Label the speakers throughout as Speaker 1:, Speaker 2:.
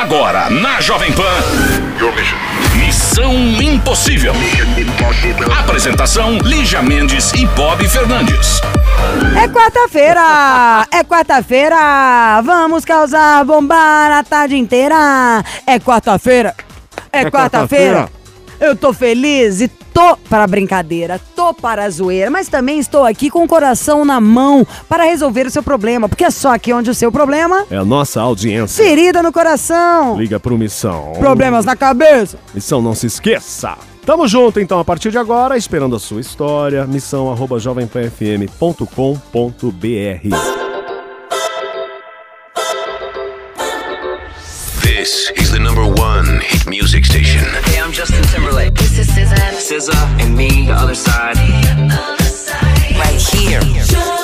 Speaker 1: Agora, na Jovem Pan. Missão Impossível. Apresentação: Lígia Mendes e Bob Fernandes.
Speaker 2: É quarta-feira! É quarta-feira! Vamos causar bombar a tarde inteira! É quarta-feira! É quarta-feira! Eu tô feliz e tô para a brincadeira, tô para a zoeira, mas também estou aqui com o coração na mão para resolver o seu problema, porque é só aqui onde o seu problema.
Speaker 3: É a nossa audiência.
Speaker 2: Ferida no coração!
Speaker 3: Liga pro Missão.
Speaker 2: Problemas na cabeça!
Speaker 3: Missão, não se esqueça. Tamo junto então a partir de agora, esperando a sua história. Missão arroba jovempanfm.com.br.
Speaker 4: This is the number one hit music station.
Speaker 5: Hey, I'm Justin
Speaker 6: This is SZA.
Speaker 5: SZA and me, the other side.
Speaker 6: Right here.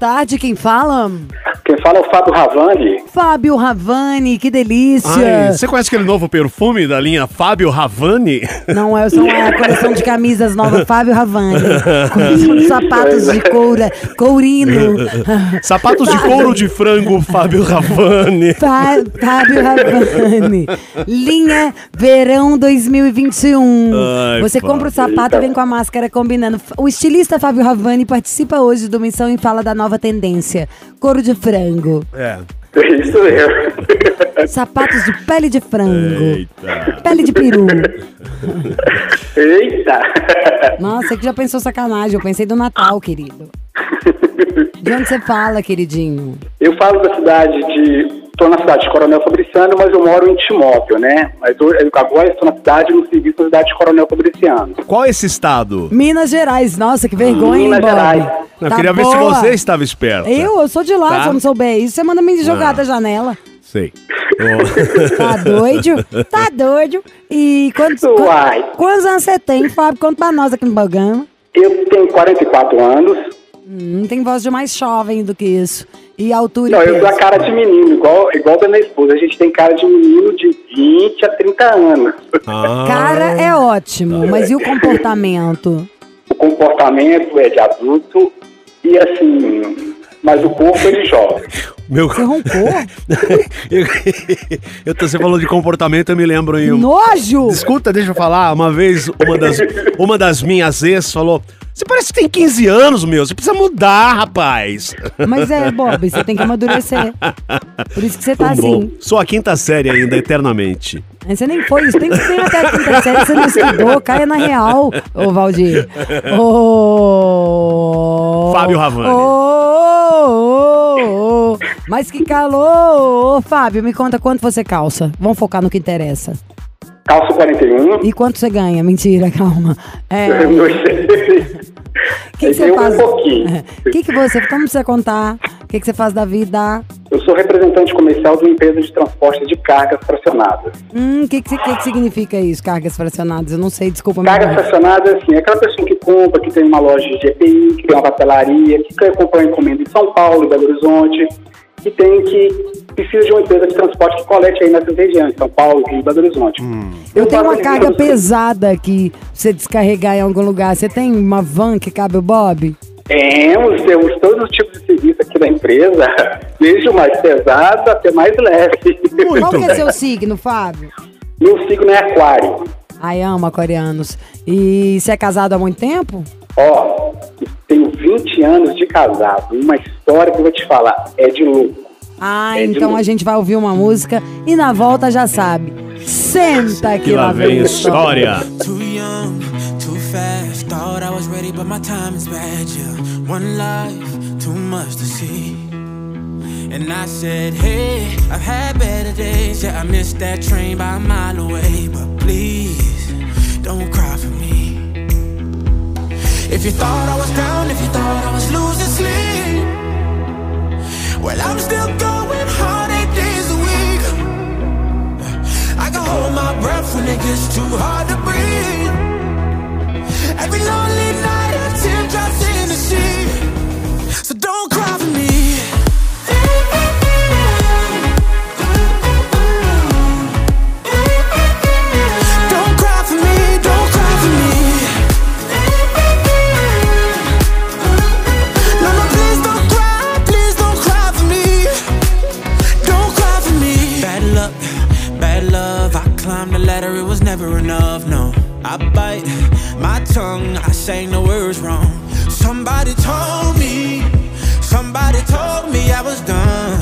Speaker 7: Tarde.
Speaker 2: Quem fala?
Speaker 7: Quem fala é o Fábio Ravani.
Speaker 2: Fábio Ravani, que delícia!
Speaker 3: Ai, você conhece aquele novo perfume da linha Fábio Ravani?
Speaker 2: Não, é só uma coleção de camisas nova, Fábio Ravani. Com sapatos de coura, courino.
Speaker 3: Sapatos de couro de frango Fábio Ravani.
Speaker 2: Fá- Fábio Ravani. Linha Verão 2021.
Speaker 3: Ai,
Speaker 2: Você compra o sapato e vem com a máscara combinando. O estilista Fábio Ravani participa hoje do Missão e fala da nova tendência: couro de frango.
Speaker 3: É.
Speaker 7: Isso mesmo.
Speaker 2: Sapatos de pele de frango.
Speaker 3: Eita.
Speaker 2: Pele de peru.
Speaker 7: Eita.
Speaker 2: Nossa, você que já pensou sacanagem. Eu pensei do Natal, querido. De onde você fala, queridinho?
Speaker 7: Eu falo da cidade de. Estou na cidade de Coronel Fabriciano, mas eu moro em Timóteo, né? Mas eu, eu agora estou na cidade, no serviço da cidade de Coronel Fabriciano.
Speaker 3: Qual é esse estado?
Speaker 2: Minas Gerais. Nossa, que vergonha,
Speaker 7: Minas
Speaker 2: hein, Bob?
Speaker 7: Gerais.
Speaker 3: Eu
Speaker 2: Tá
Speaker 3: queria ver se
Speaker 2: boa.
Speaker 3: você estava esperta.
Speaker 2: Eu, eu sou de lá,
Speaker 3: Tá.
Speaker 2: se eu não souber isso, você manda me jogar
Speaker 3: Ah.
Speaker 2: da janela.
Speaker 3: Sei. Ô,
Speaker 2: Tá doido? Tá doido? E quantos, quan-
Speaker 7: Uai.
Speaker 2: quantos anos você tem, Fábio? Conta pra nós aqui no programa.
Speaker 7: Eu tenho 44 anos.
Speaker 2: Hum, tem voz de mais jovem do que isso. E altura
Speaker 7: Não, eu
Speaker 2: peso.
Speaker 7: dou a cara de menino, igual, igual da minha esposa. A gente tem cara de menino de 20 a 30 anos.
Speaker 3: ah,
Speaker 2: Cara é ótimo, mas e o comportamento?
Speaker 7: O comportamento é de adulto e assim, mas o corpo é de jovem.
Speaker 3: meu...
Speaker 2: Você roncou?
Speaker 3: eu, eu tô- você falou de comportamento, eu me lembro em um...
Speaker 2: Nojo!
Speaker 3: Escuta, deixa eu falar. Uma vez, uma das, uma das minhas ex falou: Você parece que tem 15 anos, meu. Você precisa mudar, rapaz.
Speaker 2: Mas é, Bob, você tem que amadurecer. Por isso que você tá
Speaker 3: bom.
Speaker 2: assim.
Speaker 3: Sou a quinta série ainda, eternamente.
Speaker 2: Mas Você nem foi isso, tem que ter até a quinta série, você não estudou, caia na real, ô Valdir. Ô.
Speaker 3: Fábio Ravani.
Speaker 2: Ô, ô, ô, ô. Mas que calor! Ô, Fábio, me conta quanto você calça. Vamos focar no que interessa.
Speaker 7: Calço 41.
Speaker 2: E quanto você ganha? Mentira, calma. É,
Speaker 7: Eu não sei.
Speaker 2: O que, que você faz?
Speaker 7: um pouquinho.
Speaker 2: O que, que você. Como você contar? O que, que você faz da vida?
Speaker 7: Eu sou representante comercial de uma empresa de transporte de cargas fracionadas.
Speaker 2: Hum, o que, que, que, que significa isso, cargas fracionadas? Eu não sei, desculpa.
Speaker 7: Cargas fracionadas, assim, é aquela pessoa que compra, que tem uma loja de EPI, que tem uma papelaria, que uma encomenda em São Paulo, em Belo Horizonte, que tem que precisa de uma empresa de transporte que colete aí nessas regiões, São Paulo, Rio e Belo Horizonte.
Speaker 2: Eu tenho uma carga pesada aqui, pra você descarregar em algum lugar. Você tem uma van que cabe o Bob?
Speaker 7: Temos, temos todos os tipos de serviço aqui da empresa, desde o mais pesado até mais leve.
Speaker 2: Qual que é seu signo, Fábio?
Speaker 7: Meu signo é aquário.
Speaker 2: Ai, amo aquarianos. E você é casado há muito tempo?
Speaker 7: Ó, tenho 20 anos de casado. Uma história que eu vou te falar é de louco.
Speaker 2: Ah,
Speaker 7: É
Speaker 2: então
Speaker 7: novo.
Speaker 2: a gente vai ouvir uma música e na volta já sabe. Senta que,
Speaker 3: Que lá vem
Speaker 2: história.
Speaker 3: história.
Speaker 8: Too young, too fast. Thought I was ready, but my time is bad. Yeah, one life, too much to see. And I said, Hey, I've had better days. Yeah, I missed that train by a mile away. But please, don't cry. If you thought I was down, if you thought I was losing sleep, well, I'm still going hard eight days a week. I can hold my breath when it gets too hard to breathe. Every lonely night, a tear drops in the sea. Tongue, I say no words wrong. Somebody told me, somebody told me I was done.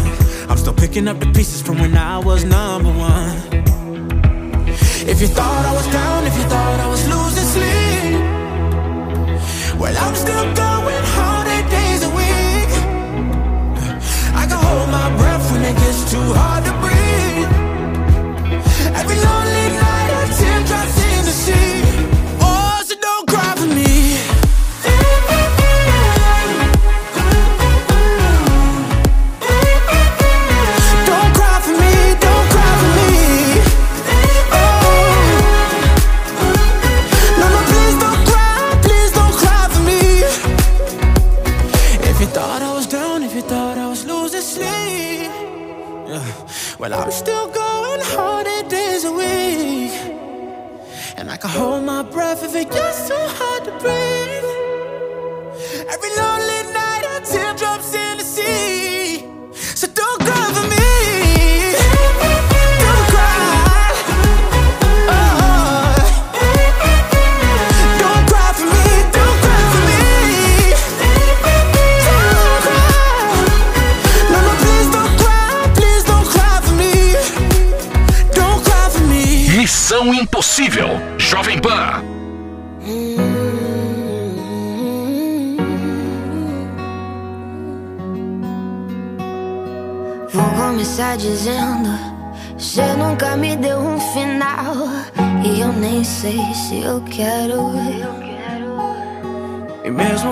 Speaker 8: I'm still picking up the pieces from when I was number one. If you thought I was down, if you thought I was losing sleep, well, I'm still going eight days a week. I can hold my breath when it gets too hard to breathe. Every lonely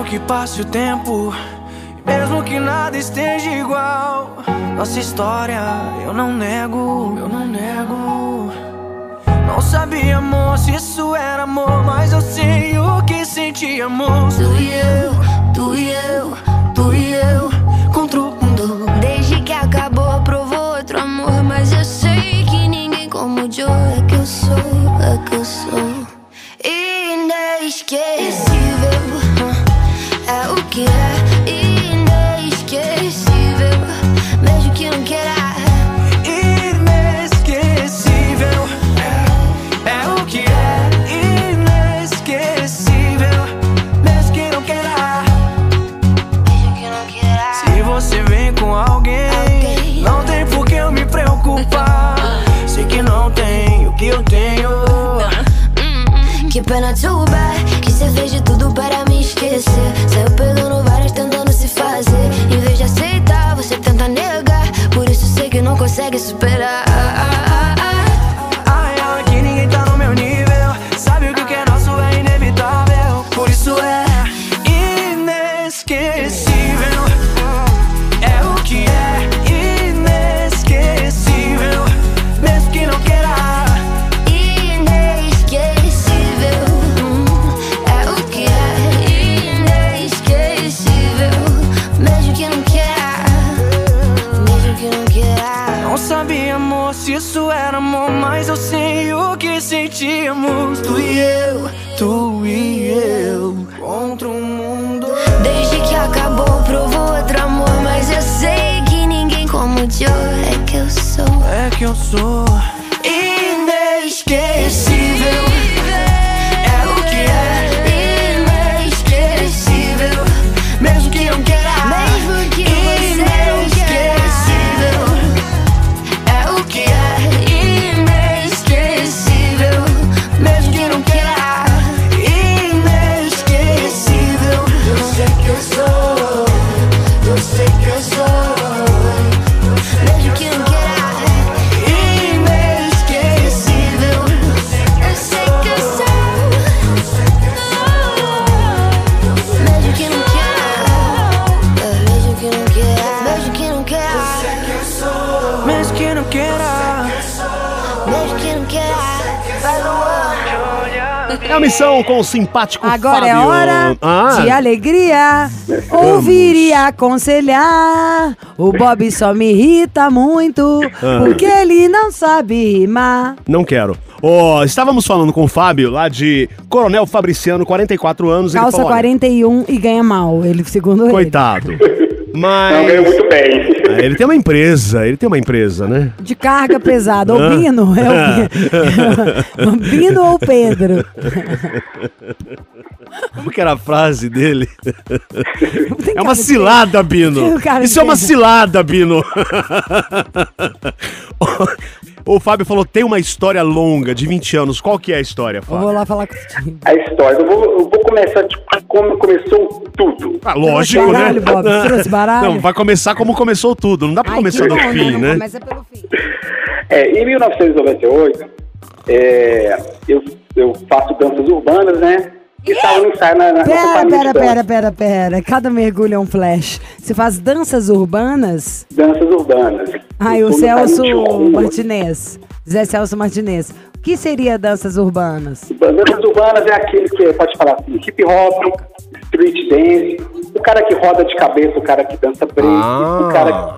Speaker 8: que passe o tempo, mesmo que nada esteja igual, nossa história eu não nego, eu não nego. Não sabia, amor, se isso era amor, mas eu sei o que sentíamos. Tu e eu, tu e eu, tu e eu,
Speaker 9: pena too bad Que cê fez de tudo para me esquecer. Saiu pegando várias tentando se fazer. Em vez de aceitar, você tenta negar. Por isso sei que não consegue superar É que eu sou.
Speaker 8: É que eu sou
Speaker 3: missão com o simpático
Speaker 2: Agora
Speaker 3: Fábio.
Speaker 2: é hora
Speaker 3: Ah,
Speaker 2: de alegria. Ouvir e aconselhar. O Bob só me irrita muito.
Speaker 3: Ah.
Speaker 2: Porque ele não sabe rimar.
Speaker 3: Não quero. Ó, estávamos falando com o Fábio, lá de Coronel Fabriciano, 44 anos. ele
Speaker 2: Calça
Speaker 3: falou, olha,
Speaker 2: 41 e ganha mal. Ele, segundo ele.
Speaker 3: Coitado.
Speaker 7: Não
Speaker 3: Mas.
Speaker 7: ganhou muito bem.
Speaker 3: Ah, Ele tem uma empresa, ele tem uma empresa, né?
Speaker 2: De carga pesada. O Bino. É o Bino. o Bino ou o Pedro?
Speaker 3: Como que era a frase dele? É uma cilada, Bino. Isso é uma cilada, Bino. O Fábio falou, tem uma história longa, de 20 anos. Qual que é a história,
Speaker 2: Eu vou
Speaker 3: Fábio?
Speaker 2: lá falar contigo.
Speaker 7: A história, eu vou, eu vou começar tipo, como começou tudo.
Speaker 3: Ah, lógico,
Speaker 2: Trouxe baralho,
Speaker 3: né?
Speaker 2: Bob? Trouxe baralho?
Speaker 3: Não, vai começar como começou tudo. Não dá pra
Speaker 2: Ai,
Speaker 3: começar
Speaker 2: que
Speaker 3: do
Speaker 2: bom,
Speaker 3: fim,
Speaker 2: não,
Speaker 3: né?
Speaker 2: Começa pelo fim.
Speaker 7: É, em 1998, é, eu, eu faço danças urbanas, né? E estava no ensaio na, na
Speaker 2: Pera, pera, pera, pera, pera. Cada mergulho é um flash. Você faz danças urbanas?
Speaker 7: Danças urbanas.
Speaker 2: Ai, o Celso. Martinez. Zé Celso Martinez. O que seria danças urbanas?
Speaker 7: Danças urbanas é aquele que pode falar assim, hip hop, street dance, o cara que roda de cabeça, o cara que dança break, o cara
Speaker 3: Ah.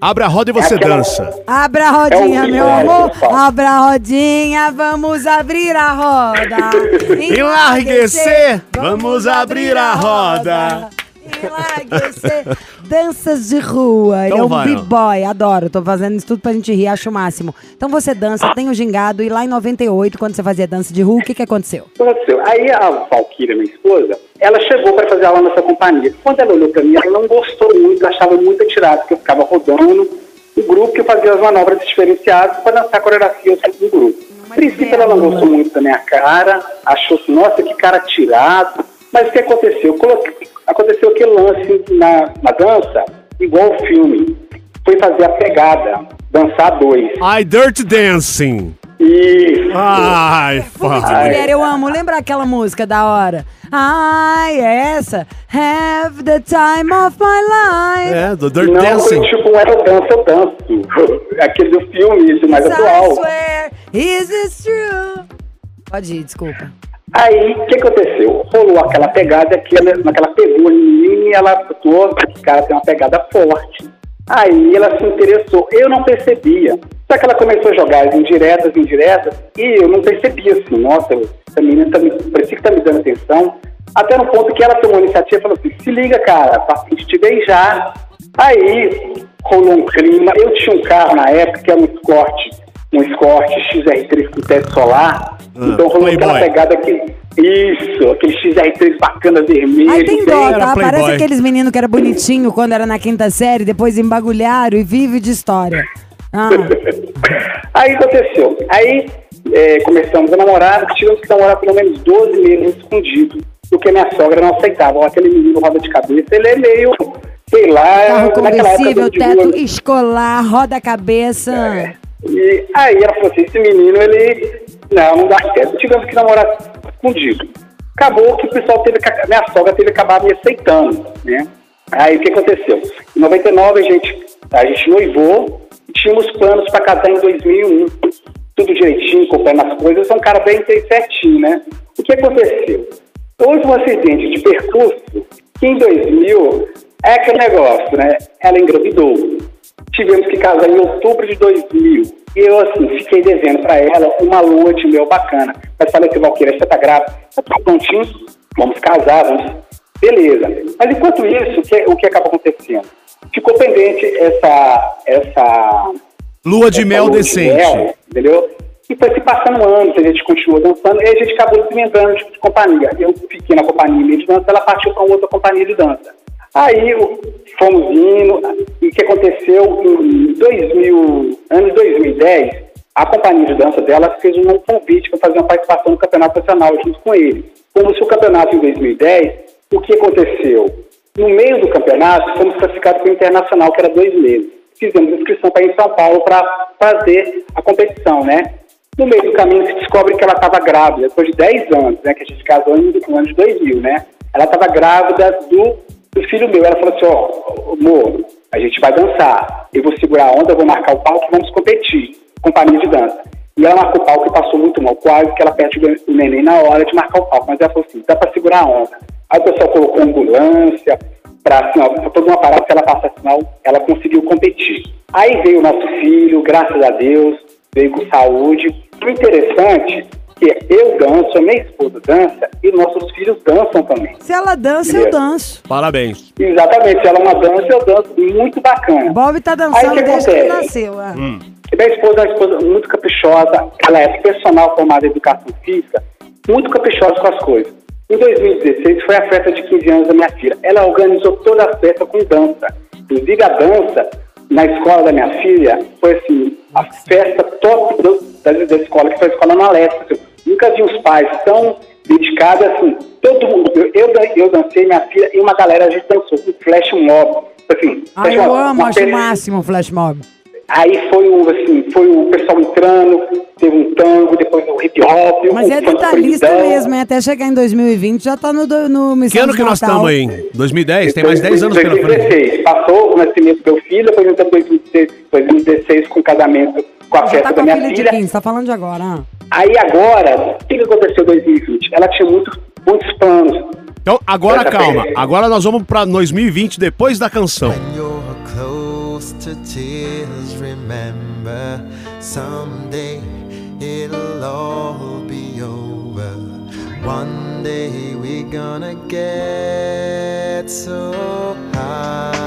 Speaker 3: Abre a roda e você
Speaker 7: aquela-
Speaker 3: dança.
Speaker 2: Abra a rodinha,
Speaker 7: É
Speaker 2: meu
Speaker 7: que
Speaker 2: amor. Abra a rodinha, vamos abrir a roda.
Speaker 3: Enlarguecer, vamos abrir a roda.
Speaker 2: Enlarguecer. Danças de rua. Ele
Speaker 3: Então
Speaker 2: é um
Speaker 3: vai,
Speaker 2: b-boy, adoro. Tô fazendo isso tudo pra gente rir, acho o máximo. Então você dança, tem o gingado. E lá em 98, quando você fazia dança de rua, o que que aconteceu?
Speaker 7: O que aconteceu? Aí a Valkyria, minha esposa, ela chegou para fazer aula nessa companhia. Quando ela olhou para mim, ela não gostou muito, achava muito atirado, porque eu ficava rodando o grupo que eu fazia as manobras diferenciadas para dançar coreografias do grupo. A princípio, ela não gostou muito da minha cara, achou assim, nossa, que cara tirado. Mas o que aconteceu? Coloquei- Aconteceu aquele lance na, na dança, igual o filme. Foi fazer a pegada, dançar dois.
Speaker 3: Ai, Dirty Dancing.
Speaker 7: Isso.
Speaker 3: Ai,
Speaker 2: de
Speaker 3: pai.
Speaker 2: mulher, eu amo. Lembra aquela música da hora? Ai, é essa. Have the time of my life.
Speaker 3: É, do Dirty
Speaker 7: Não,
Speaker 3: Dancing.
Speaker 7: tipo, era o Dança, eu Danço. Aquele do filme, isso, mais
Speaker 2: I
Speaker 7: atual.
Speaker 2: swear, is this true? Pode ir, desculpa.
Speaker 7: Aí, o que aconteceu? Rolou aquela pegada que ela, ela pegou em mim e ela atuou, esse cara tem uma pegada forte. Aí ela se interessou. Eu não percebia. Só que ela começou a jogar as indiretas, indiretas, e eu não percebia assim, nossa, essa menina tá me, parecia que tá me dando atenção. Até no ponto que ela tomou a iniciativa e falou assim, se liga, cara, pra te beijar. Aí rolou um clima. Eu tinha um carro na época que era um Escort, um Escort XR3 com teto solar. Então rolou aquela
Speaker 3: Playboy.
Speaker 7: pegada que. Isso, aquele XR3 bacana vermelho.
Speaker 2: Aí tem dó, tá? Parece aqueles meninos que era bonitinho quando era na quinta série, depois embagulharam e vive de história. Ah,
Speaker 7: Aí aconteceu. Aí é, começamos a namorar, tivemos que namorar pelo menos 12 meses escondido, porque minha sogra não aceitava. Ó, Aquele menino roda de cabeça, ele é meio, sei lá,
Speaker 2: carro conversível, teto
Speaker 7: rua.
Speaker 2: escolar, roda a cabeça.
Speaker 7: E aí ela falou assim, esse menino, ele, não, não dá certo. Tivemos que namorar escondido. Acabou que o pessoal teve, que- minha sogra teve que acabar me aceitando, né? Aí o que aconteceu? Em 99 a gente, a gente noivou e tínhamos planos para casar em 2001. Tudo direitinho, comprando as coisas, eu sou um cara bem certinho, né? O que aconteceu? Houve um acidente de percurso que em 2000 é aquele negócio, né? Ela engravidou. Tivemos que casar em outubro de 2000. E eu, assim, fiquei devendo para ela uma lua de mel bacana. Mas falei assim, Valqueira, você tá grávida? Tô prontinho, vamos casar, vamos... Beleza. Mas enquanto isso, o que, o que acaba acontecendo? Ficou pendente essa... essa
Speaker 3: Lua de
Speaker 7: essa
Speaker 3: mel
Speaker 7: lua
Speaker 3: decente.
Speaker 7: mel, entendeu? E foi se passando anos, a gente continuou dançando, e a gente acabou se inventando tipo, de companhia. Eu fiquei na companhia de dança, ela partiu para outra companhia de dança. Aí fomos indo, e o que aconteceu em 2000, ano de 2010, a companhia de dança dela fez um convite para fazer uma participação no campeonato nacional junto com ele. Como se o campeonato em 2010, o que aconteceu? No meio do campeonato, fomos classificados para o internacional, que era dois meses. Fizemos inscrição para ir em São Paulo para fazer a competição, né? No meio do caminho se descobre que ela estava grávida, depois de 10 anos, né? Que a gente casou no ano de 2000, né? Ela estava grávida do, do filho meu. Ela falou assim, ó, amor, a gente vai dançar. Eu vou segurar a onda, vou marcar o palco e vamos competir. Companhia de dança. E ela marcou o palco e passou muito mal, quase que ela perde o neném na hora de marcar o palco. Mas ela falou assim, dá para segurar a onda. Aí o pessoal colocou ambulância, para assim, ó, pra toda uma parada, se ela passasse mal, ela conseguiu competir. Aí veio o nosso filho, graças a Deus, veio com saúde. O interessante é que eu danço, a minha esposa dança e nossos filhos dançam também.
Speaker 2: Se ela dança, eu danço.
Speaker 3: Parabéns.
Speaker 7: Exatamente, ela é uma dança, eu danço muito bacana.
Speaker 2: Bob tá
Speaker 7: Aí
Speaker 2: dançando
Speaker 7: o que
Speaker 2: desde que
Speaker 7: acontece?
Speaker 2: nasceu. é.
Speaker 7: E Minha esposa é uma esposa muito caprichosa, ela é personal formada em educação física, muito caprichosa com as coisas. Em 2016 foi a festa de 15 anos da minha filha. Ela organizou toda a festa com dança. Inclusive a dança na escola da minha filha foi assim, a festa top da, da escola, que foi a escola na Leste. Nunca vi os pais tão dedicados assim. Todo mundo, eu, eu, eu dancei, minha filha, e uma galera a gente dançou com flash mob. Assim,
Speaker 2: Ai,
Speaker 7: flash
Speaker 2: eu
Speaker 7: mob,
Speaker 2: amo, acho o máximo o flash mob.
Speaker 7: Aí foi o, assim, foi o pessoal entrando, teve um tango, depois o hip hop.
Speaker 2: Mas
Speaker 7: o
Speaker 2: é detalhista mesmo, hein? até chegar em 2020 já tá no, no Missão
Speaker 3: Que ano
Speaker 2: de
Speaker 3: que nós estamos aí? 2010? Tem mais 10 anos pela frente.
Speaker 7: 2016. Passou o nascimento do meu filho, depois em 2016, 2016 com o casamento, com a
Speaker 2: Já
Speaker 7: festa
Speaker 2: tá
Speaker 7: da
Speaker 2: com a
Speaker 7: minha
Speaker 2: filha de
Speaker 7: filha.
Speaker 2: 15, tá falando de agora. ah.
Speaker 7: Aí agora, o que, que aconteceu em 2020? Ela tinha muito, muitos planos.
Speaker 3: Então, agora calma. Agora nós vamos pra 2020 depois da canção.
Speaker 10: You're close to tears, remember someday it'll all be over. One day we're gonna get so high.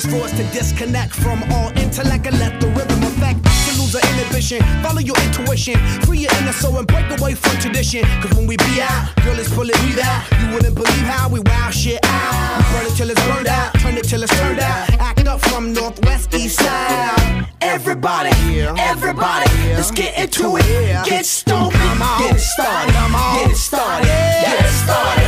Speaker 11: Got five minutes for us to disconnect from all intellect and let the rhythm affect. To lose our inhibition, follow your intuition, free your inner soul and break away from tradition. Cause when we be out, girl, it's pulling me out. You wouldn't believe how we wow shit out. We burn it till it's burned out, turn it till it's turned out. Act up from northwest east side. Everybody, here, everybody, let's get into it. Get stupid, get it started, get it started, get it started.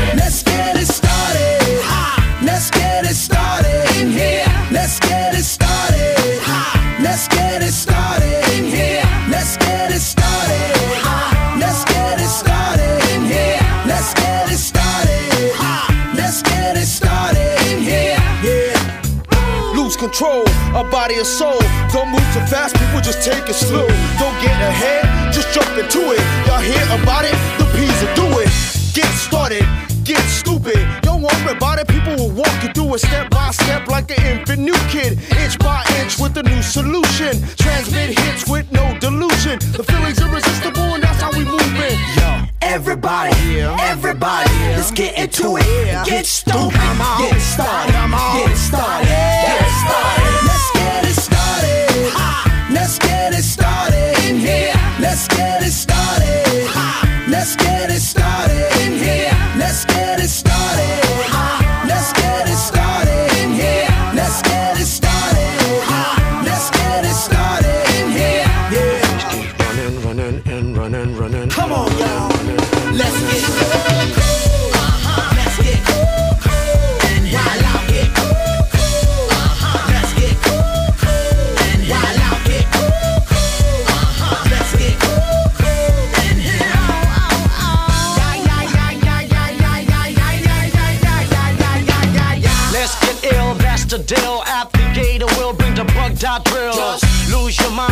Speaker 12: Control, a body and soul. Don't move too fast, people just take it slow. Don't get ahead, just jump into it. Y'all hear about it? The P's will do it. Get started, get stupid. Don't worry about it, people will walk you through it step by step like an infant new kid. Inch by inch with a new solution. Transmit hits with no delusion. The feeling's irresistible and that's how we move it. Yo.
Speaker 11: Everybody, everybody, let's get into it. Get stupid, get started, get started, get started.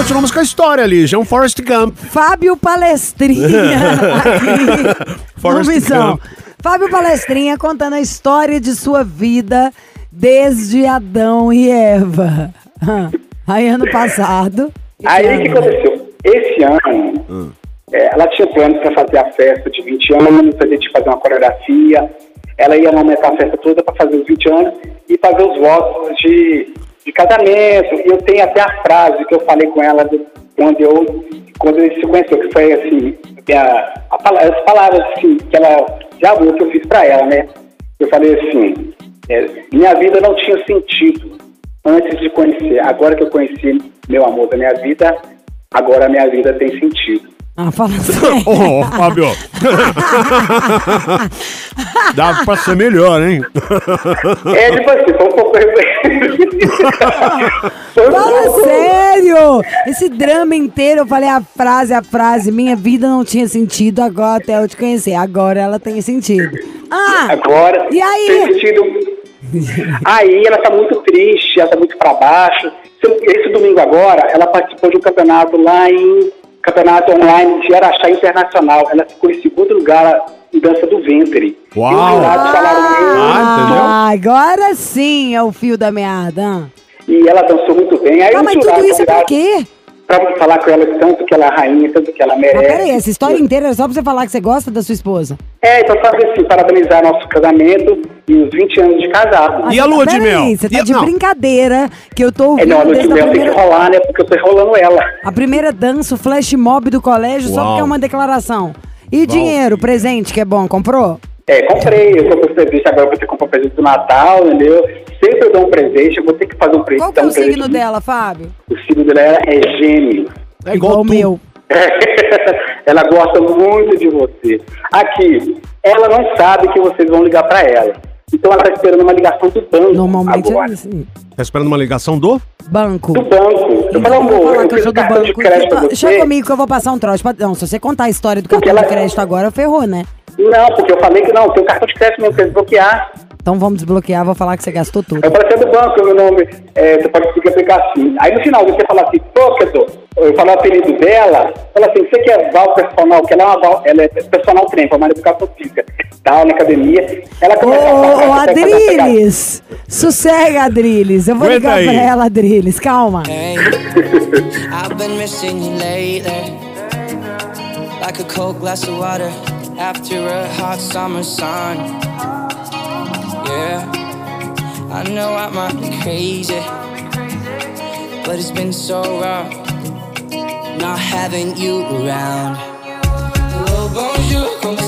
Speaker 3: Continuamos com a história ali, João Forrest Gump.
Speaker 2: Fábio Palestrinha.
Speaker 3: Forrest. Gump.
Speaker 2: Fábio Palestrinha contando a história de sua vida desde Adão e Eva. Aí ano passado.
Speaker 7: Aí o que aconteceu? Esse ano, é, ela tinha plano para fazer a festa de 20 anos, a gente fazer uma coreografia. Ela ia aumentar a festa toda para fazer os 20 anos e fazer os votos de, de casamento. E eu tenho até a frase que eu falei com ela do- quando eu quando ele se conheceu, que foi assim, a, a as palavras assim, que ela de amor que eu fiz para ela, né? Eu falei assim, é, minha vida não tinha sentido antes de conhecer. Agora que eu conheci meu amor da minha vida, agora a minha vida tem sentido.
Speaker 2: Ah, fala sério.
Speaker 3: Ô, Fábio. Dá pra ser melhor, hein?
Speaker 7: É, tipo assim, foi um pouco.
Speaker 2: Fala sério! Esse drama inteiro, eu falei a frase, a frase, minha vida não tinha sentido agora até eu te conhecer. Agora ela tem sentido. Ah!
Speaker 7: Agora,
Speaker 2: E aí?
Speaker 7: tem sentido. Aí ela tá muito triste, ela tá muito pra baixo. Esse domingo agora, ela participou de um campeonato lá em campeonato online de Araxá Internacional. Ela ficou em segundo lugar em dança do ventre.
Speaker 3: Uau!
Speaker 7: E os jurados falaram muito.
Speaker 2: Ah, agora sim é o fio da meada.
Speaker 7: E ela dançou muito bem. Aí
Speaker 2: Ah, mas tudo isso é pra quê?
Speaker 7: Pra falar com ela tanto que ela é rainha, tanto que ela
Speaker 2: Mas
Speaker 7: merece.
Speaker 2: peraí, essa história inteira é só pra você falar que você gosta da sua esposa.
Speaker 7: É, então fazer assim, parabenizar nosso casamento e os 20 anos de casado.
Speaker 2: Ah, Peraí, você tá de brincadeira que eu tô
Speaker 7: É,
Speaker 2: ouvindo
Speaker 7: não, a lua de
Speaker 2: a
Speaker 7: mel tem que
Speaker 2: primeira,
Speaker 7: rolar, né? Porque eu tô enrolando ela.
Speaker 2: a primeira dança, o flash mob do colégio, só
Speaker 7: Uau.
Speaker 2: porque é uma declaração. E dinheiro, presente, que é bom, comprou?
Speaker 7: É, comprei, eu comprei presente agora, vou ter que comprar um presente do Natal, entendeu? Sempre eu dou um presente, eu vou ter que fazer um presente.
Speaker 2: Qual que é o
Speaker 7: um presente
Speaker 2: signo dela, Fábio?
Speaker 7: O signo dela é gêmeo.
Speaker 3: É
Speaker 2: igual o meu.
Speaker 7: ela gosta muito de você. Aqui, ela não sabe que vocês vão ligar pra ela. Então ela tá esperando uma ligação do banco.
Speaker 2: Normalmente
Speaker 7: agora.
Speaker 2: é assim.
Speaker 3: Tá esperando uma ligação do?
Speaker 2: Banco.
Speaker 7: Do banco. Eu falei,
Speaker 2: Vou
Speaker 7: amor,
Speaker 2: falar
Speaker 7: eu
Speaker 2: que eu
Speaker 7: fiz
Speaker 2: sou
Speaker 7: o
Speaker 2: do
Speaker 7: cartão de
Speaker 2: banco.
Speaker 7: crédito pra
Speaker 2: Deixa comigo que eu vou passar um troço. pra- Não, se você contar a história do cartão
Speaker 7: ela-
Speaker 2: de crédito agora, ferrou, né?
Speaker 7: Não, porque eu falei que não, tem um cartão de crédito mesmo, pra desbloquear.
Speaker 2: Então vamos desbloquear, vou falar que você gastou tudo.
Speaker 7: Eu falei é do banco, meu nome, é, você pode aplicar assim. Aí no final você fala assim, pô, Keto, eu falo o apelido dela, fala assim, você quer Val personal, que ela é uma Val, ela é personal trainer, formada em educação física, tá aula na academia. Ela
Speaker 2: Ô,
Speaker 7: começa a
Speaker 2: ô,
Speaker 7: falar,
Speaker 2: ô,
Speaker 7: a
Speaker 2: Adriles! Sossega, Adriles. Eu vou
Speaker 13: Aguenta
Speaker 2: ligar
Speaker 13: aí.
Speaker 2: pra ela, Adriles. Calma.
Speaker 13: I've been missing you lately. Like a cold glass of water after a hot summer sun. Yeah, I know I might be crazy, but it's been so rough not having you around. Hello, bonjour, como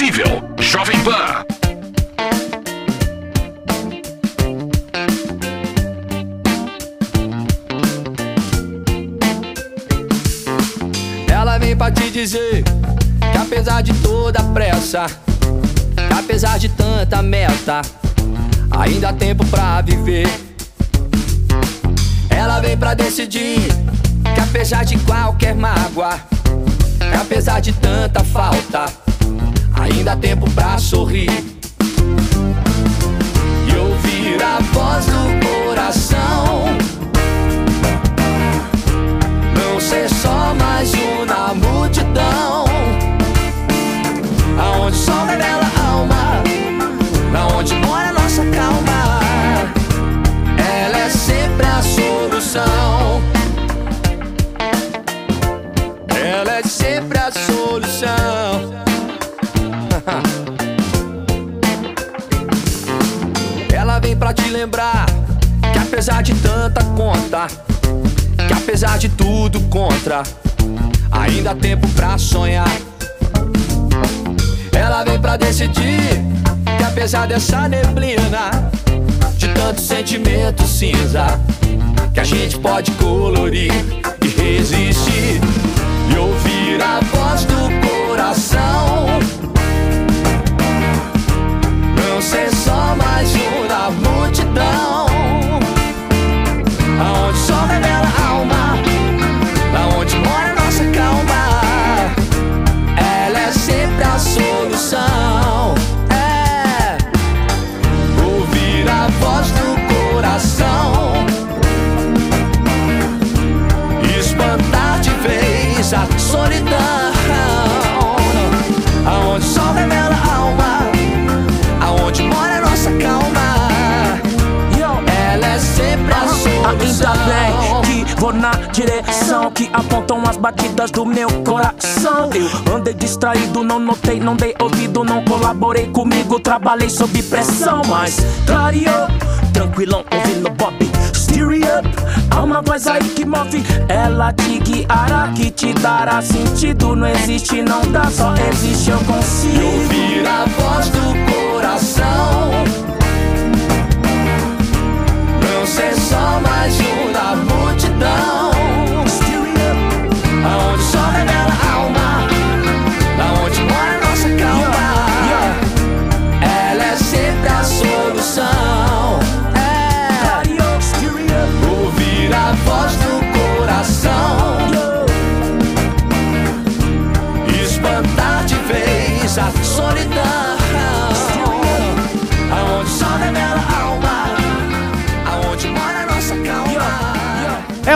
Speaker 14: Civil. apesar de tanta conta, que apesar de tudo contra, ainda há tempo pra sonhar. Ela vem pra decidir que apesar dessa neblina, de tanto sentimento cinza, que a gente pode colorir e resistir e ouvir a voz do coração. Não ser só mais um da multidão.
Speaker 8: Ainda bem que vou na direção que apontam as batidas do meu coração. Eu andei distraído, não notei, não dei ouvido, não colaborei comigo, trabalhei sob pressão. Mas clareou, tranquilão, ouvindo pop. Steer up, há uma voz aí que move. Ela te guiará, que te dará sentido. Não existe, não dá, só existe, eu consigo.
Speaker 14: E ouvir a voz do coração você é só mais um da multidão.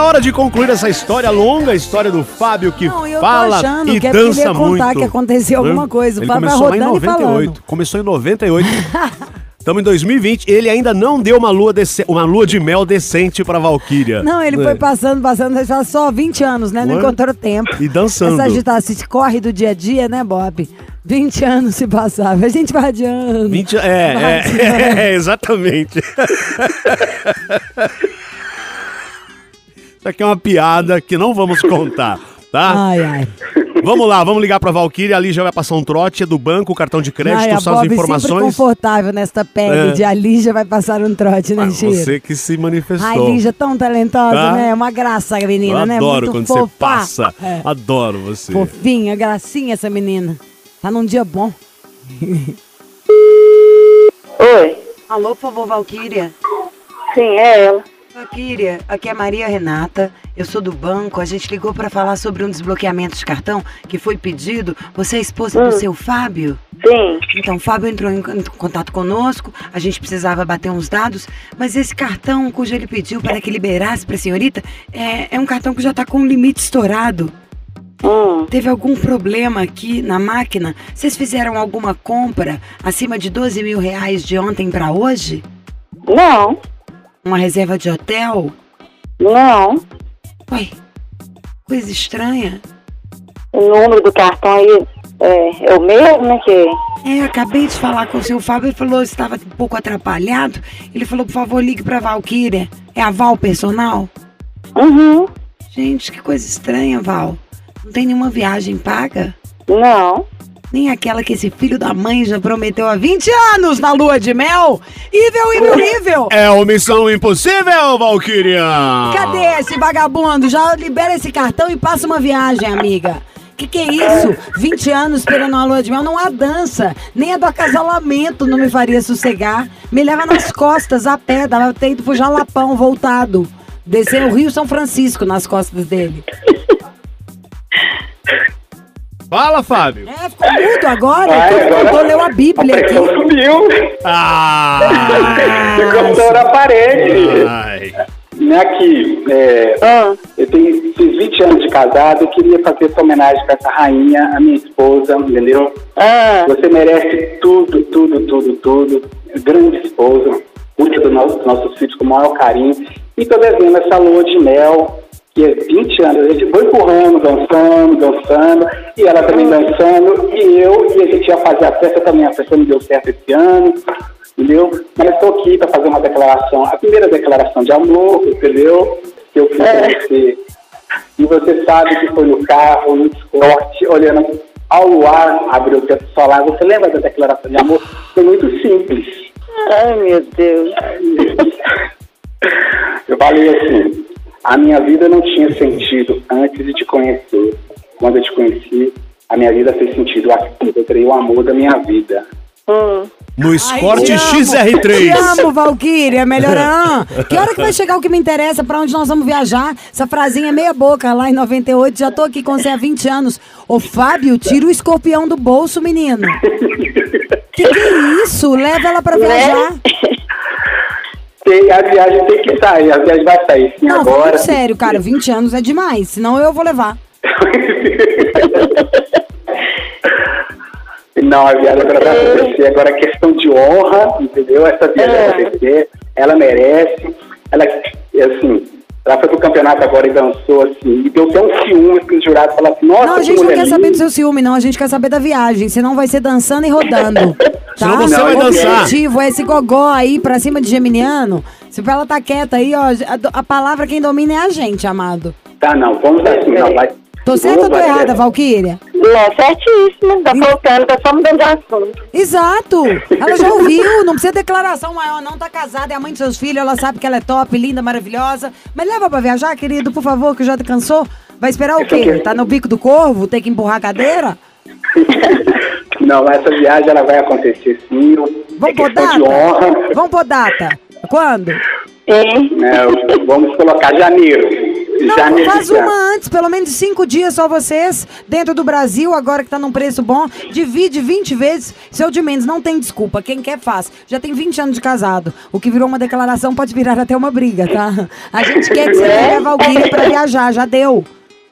Speaker 3: Hora de concluir essa história longa, a história do Fábio que
Speaker 2: Não, eu tô
Speaker 3: fala
Speaker 2: achando
Speaker 3: e
Speaker 2: que é ele
Speaker 3: dança
Speaker 2: ia contar
Speaker 3: muito.
Speaker 2: que aconteceu
Speaker 3: Hã?
Speaker 2: alguma coisa. O
Speaker 3: Ele
Speaker 2: Fábio vai
Speaker 3: começou lá em
Speaker 2: rodando e
Speaker 3: 98.
Speaker 2: falando.
Speaker 3: Começou em 98. Estamos em 2020. Ele ainda não deu uma lua, dece- uma lua de mel decente pra Valkyria.
Speaker 2: Não, ele
Speaker 3: É.
Speaker 2: foi passando, passando, ele fala só 20 anos, né? Não
Speaker 3: Ué?
Speaker 2: encontrou tempo.
Speaker 3: E dançando.
Speaker 2: Essa agitação, esse corre do dia a dia, né, Bob? 20 anos se passava. A gente vai adiando.
Speaker 3: 20,
Speaker 2: Vai
Speaker 3: é, é, é, exatamente. Isso aqui é uma piada que não vamos contar, tá?
Speaker 2: Ai, ai.
Speaker 3: Vamos lá, vamos ligar pra Valkyria. Ali já vai passar um trote é do banco, o cartão de crédito,
Speaker 2: Ai,
Speaker 3: são as
Speaker 2: Bob sempre
Speaker 3: informações.
Speaker 2: confortável nesta pele
Speaker 3: É.
Speaker 2: de a Lígia vai passar um trote, né, Chico?
Speaker 3: Você que se manifestou.
Speaker 2: Ai, Lígia, tão talentosa,
Speaker 3: Tá?
Speaker 2: né? Uma graça, a menina,
Speaker 3: Eu
Speaker 2: né?
Speaker 3: adoro
Speaker 2: Muito
Speaker 3: quando
Speaker 2: fofa.
Speaker 3: você passa.
Speaker 2: É.
Speaker 3: Adoro você.
Speaker 2: Fofinha, gracinha essa menina. Tá num dia bom.
Speaker 15: Oi.
Speaker 2: Alô, por favor, Valquíria.
Speaker 15: Sim, é ela.
Speaker 2: Valquíria, aqui é Maria Renata. Eu sou do banco. A gente ligou pra falar sobre um desbloqueamento de cartão que foi pedido. Você é esposa
Speaker 15: Hum.
Speaker 2: do seu Fábio?
Speaker 15: Sim.
Speaker 2: Então, o Fábio entrou em contato conosco. A gente precisava bater uns dados. Mas esse cartão cujo ele pediu para que liberasse pra senhorita é, é um cartão que já tá com o limite estourado.
Speaker 15: Hum.
Speaker 2: Teve algum problema aqui na máquina? Vocês fizeram alguma compra acima de 12 mil reais de ontem pra hoje?
Speaker 15: Não.
Speaker 2: Uma reserva de hotel?
Speaker 15: Não.
Speaker 2: Ué, coisa estranha.
Speaker 15: O número do cartão aí é, é o mesmo, né? Que...
Speaker 2: É, acabei de falar com o seu Fábio, ele falou que estava um pouco atrapalhado. Ele falou, por favor, ligue pra Valkyria. É a Val personal?
Speaker 15: Uhum.
Speaker 2: Gente, que coisa estranha, Val. Não tem nenhuma viagem paga?
Speaker 15: Não.
Speaker 2: Nem aquela que esse filho da mãe já prometeu há 20 anos na lua de mel? Ível, ível, ível!
Speaker 3: É uma missão impossível, Valkyria!
Speaker 2: Cadê esse vagabundo? Já libera esse cartão e passa uma viagem, amiga. Que que é isso? 20 anos esperando uma lua de mel, não há dança. Nem a do acasalamento não me faria sossegar. Me leva nas costas, a pé, dava ter ido pro Jalapão, voltado. Descer o Rio São Francisco nas costas dele.
Speaker 3: Fala, Fábio!
Speaker 2: É, ficou mudo agora.
Speaker 7: Vai,
Speaker 2: Todo
Speaker 7: agora
Speaker 2: mundo leu a Bíblia
Speaker 7: a
Speaker 2: aqui.
Speaker 7: subiu.
Speaker 3: Ah!
Speaker 7: Encostou na parede.
Speaker 3: Ai.
Speaker 7: Né, Aqui, é, eu tenho fiz 20 anos de casado, eu queria fazer essa homenagem pra essa rainha, a minha esposa, entendeu? Você merece tudo, tudo, tudo, tudo. Grande esposa, cuida dos nossos, nossos filhos com o maior carinho. E tô devendo essa lua de mel, que é 20 anos. A gente foi empurrando, dançando, dançando, e ela também dançando, e eu, e a gente ia fazer a festa também. A festa não deu certo esse ano, entendeu? Mas estou aqui para fazer uma declaração, a primeira declaração de amor, entendeu? Que eu fiz pra você. E você sabe que foi no carro, no Discord, olhando ao luar, abriu o teto solar. Você lembra da declaração de amor? Foi muito simples.
Speaker 15: Ai, meu Deus.
Speaker 7: Eu falei assim, a minha vida não tinha sentido antes de te conhecer. Quando eu te conheci, a minha vida fez sentido. Eu encontrei o amor da minha vida.
Speaker 3: No
Speaker 2: Ai,
Speaker 3: Escort
Speaker 2: amo,
Speaker 3: XR3.
Speaker 2: Te amo, Valkyria, melhor. Ah, que hora que vai chegar o que me interessa, pra onde nós vamos viajar? Essa frasinha é meia boca, lá em 98, já tô aqui com você há 20 anos. Ô, Fábio, tira o escorpião do bolso, menino. Que que é isso? Leva ela pra viajar.
Speaker 7: Tem- a viagem tem que sair, a viagem vai sair sim
Speaker 2: Não,
Speaker 7: agora.
Speaker 2: sério, cara, 20 anos é demais, senão eu vou levar.
Speaker 7: Não, a viagem agora vai acontecer. Agora é questão de honra, entendeu? Essa viagem vai acontecer, ela merece. Ela, assim, ela foi pro campeonato agora e dançou, assim, e deu até um ciúme que os jurados falaram assim, nossa,
Speaker 2: Não, a gente não quer saber do seu ciúme, não. A gente quer saber da viagem. Senão vai ser dançando e rodando. Tá?
Speaker 3: Senão você vai
Speaker 2: o
Speaker 3: dançar.
Speaker 2: objetivo é esse gogó aí pra cima de Geminiano. Se ela tá quieta aí, ó, a, a palavra quem domina é a gente, amado.
Speaker 7: Tá, não, vamos assim, não, vai.
Speaker 2: Tô certa ou tô
Speaker 7: Vai,
Speaker 2: errada,
Speaker 7: vai.
Speaker 2: Valkyria?
Speaker 15: Não, certíssimo. Tá faltando, tá só mudando de assunto.
Speaker 2: Exato! Ela já ouviu, não precisa de declaração maior, não. Tá casada, é a mãe de seus filhos, ela sabe que ela é top, linda, maravilhosa. Mas leva pra viajar, querido, por favor, que já te cansou. Vai esperar o quê? Tá no bico do corvo? Tem que empurrar a cadeira?
Speaker 7: Não, essa viagem ela vai acontecer sim.
Speaker 2: Vamos
Speaker 7: é
Speaker 2: por data? Vamos por data. Quando?
Speaker 7: Né, vamos colocar janeiro.
Speaker 2: Não,
Speaker 7: já
Speaker 2: faz uma antes, pelo menos cinco dias só vocês, dentro do Brasil, agora que tá num preço bom, divide 20 vezes, seu de menos, não tem desculpa, quem quer faz. Já tem 20 anos de casado, o que virou uma declaração pode virar até uma briga, tá? A gente quer que você
Speaker 7: É?
Speaker 2: leve a Valkyria pra viajar, já deu.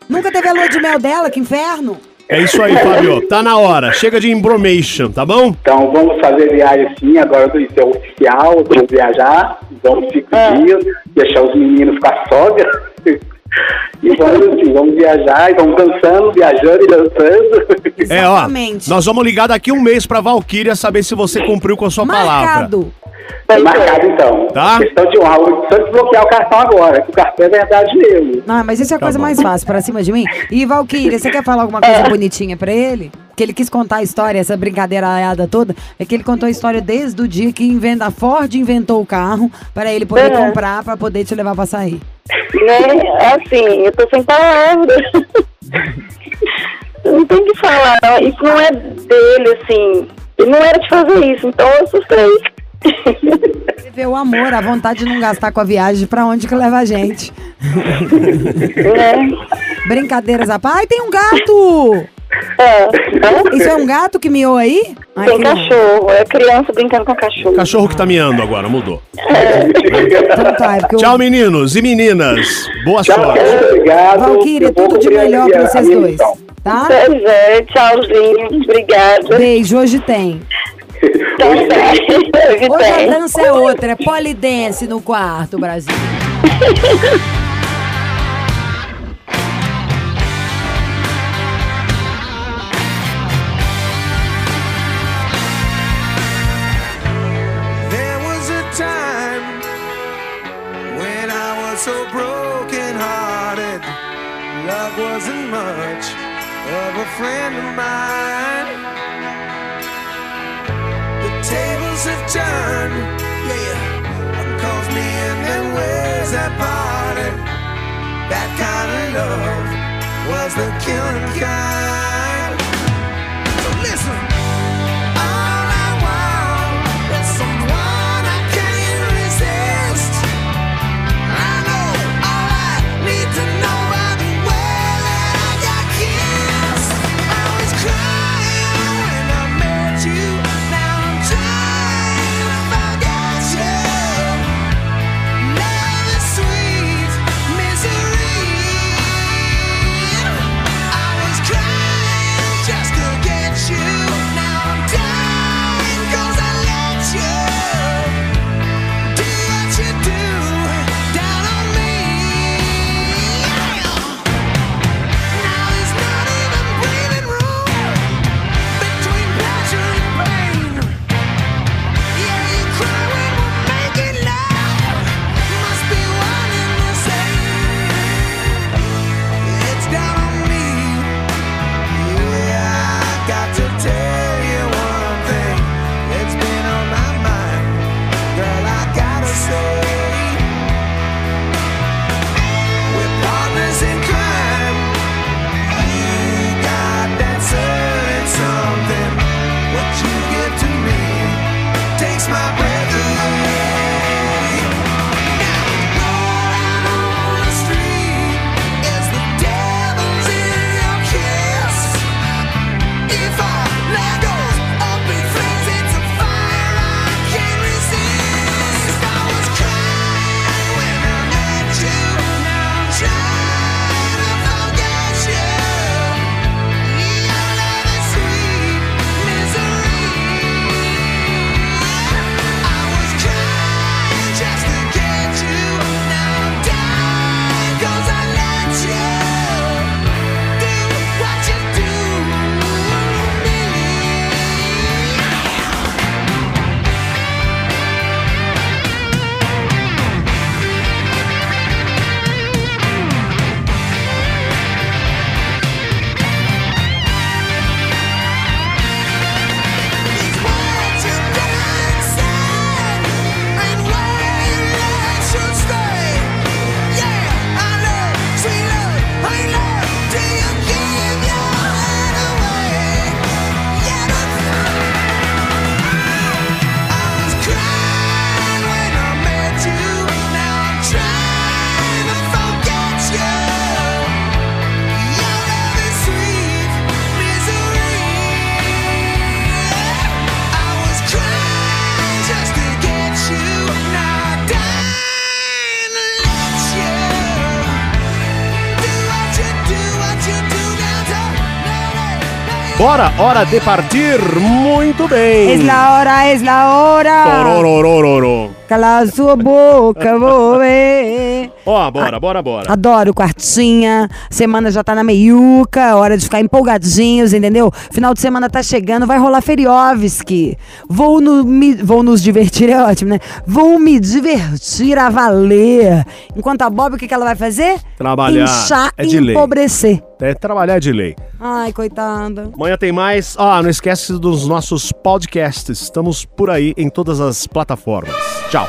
Speaker 2: Nunca teve a lua de mel dela, que inferno.
Speaker 3: É isso aí, Fábio. Tá na hora. Chega de embromation, tá bom?
Speaker 7: Então vamos fazer viagem sim, agora isso é oficial, vamos viajar, vamos cinco dias, deixar os meninos com a sogra. E vamos assim, vamos viajar, e vamos dançando, viajando e dançando.
Speaker 3: É, ó. Nós vamos ligar daqui um mês pra Valkyria saber se você cumpriu com a sua palavra.
Speaker 7: Marcado então.
Speaker 3: Tá.
Speaker 7: Questão de honra. Só desbloquear o cartão agora, que o cartão é verdade mesmo.
Speaker 2: Ah, mas isso é a
Speaker 3: Tá
Speaker 2: coisa
Speaker 3: bom.
Speaker 2: mais fácil, pra cima de mim. E Valkyria, você quer falar alguma
Speaker 7: É.
Speaker 2: coisa bonitinha pra ele? Que ele quis contar a história, essa brincadeirada toda. É que ele contou a história desde o dia que inventa, a Ford inventou o carro para ele poder
Speaker 15: É.
Speaker 2: comprar, pra poder te levar pra sair.
Speaker 15: Né? Assim, eu tô sem palavras. Não tem que falar, não. isso não é dele, assim. Ele não era de fazer isso, então eu assustei.
Speaker 2: Você vê o amor, a vontade de não gastar com a viagem, pra onde que leva a gente. Brincadeiras à parte. Ai, tem um gato! Isso é um gato que miou aí? Ai,
Speaker 15: Tem cachorro, é criança brincando com cachorro.
Speaker 3: Cachorro que tá miando agora, mudou.
Speaker 2: Então tá, é eu-
Speaker 3: Tchau, meninos e meninas. Boa
Speaker 7: Tchau,
Speaker 3: sorte.
Speaker 7: obrigado. Vou
Speaker 2: tudo de melhor pra vocês dois.
Speaker 7: missão.
Speaker 2: Tá?
Speaker 15: Pois é, tchauzinho, obrigada.
Speaker 2: Beijo, hoje tem.
Speaker 15: Então tá, hoje
Speaker 2: Hoje a
Speaker 15: tem.
Speaker 2: dança é outra, é polidense no quarto, Brasil.
Speaker 11: much of a friend of mine. The tables have turned, yeah. Cause me and them ways have parted. That kind of love was the killing kind. So listen.
Speaker 3: Bora, hora de partir. Muito bem.
Speaker 2: Es la hora, es la hora. Cala a sua boca, vou ver.
Speaker 3: Ó, bora, bora, bora.
Speaker 2: Adoro quartinha, semana já tá na meiuca, hora de ficar empolgadinhos, entendeu? Final de semana tá chegando, vai rolar Feriovski. Vou, no, me, vou nos divertir, é ótimo, né? Vou me divertir a valer. Enquanto a Bob, o que, que ela vai fazer?
Speaker 3: Trabalhar.
Speaker 2: Inchar
Speaker 3: É
Speaker 2: e
Speaker 3: de lei.
Speaker 2: empobrecer.
Speaker 3: É trabalhar de lei.
Speaker 2: Ai, coitada.
Speaker 3: Amanhã tem mais. Ah, não esquece dos nossos podcasts. Estamos por aí em todas as plataformas. Tchau.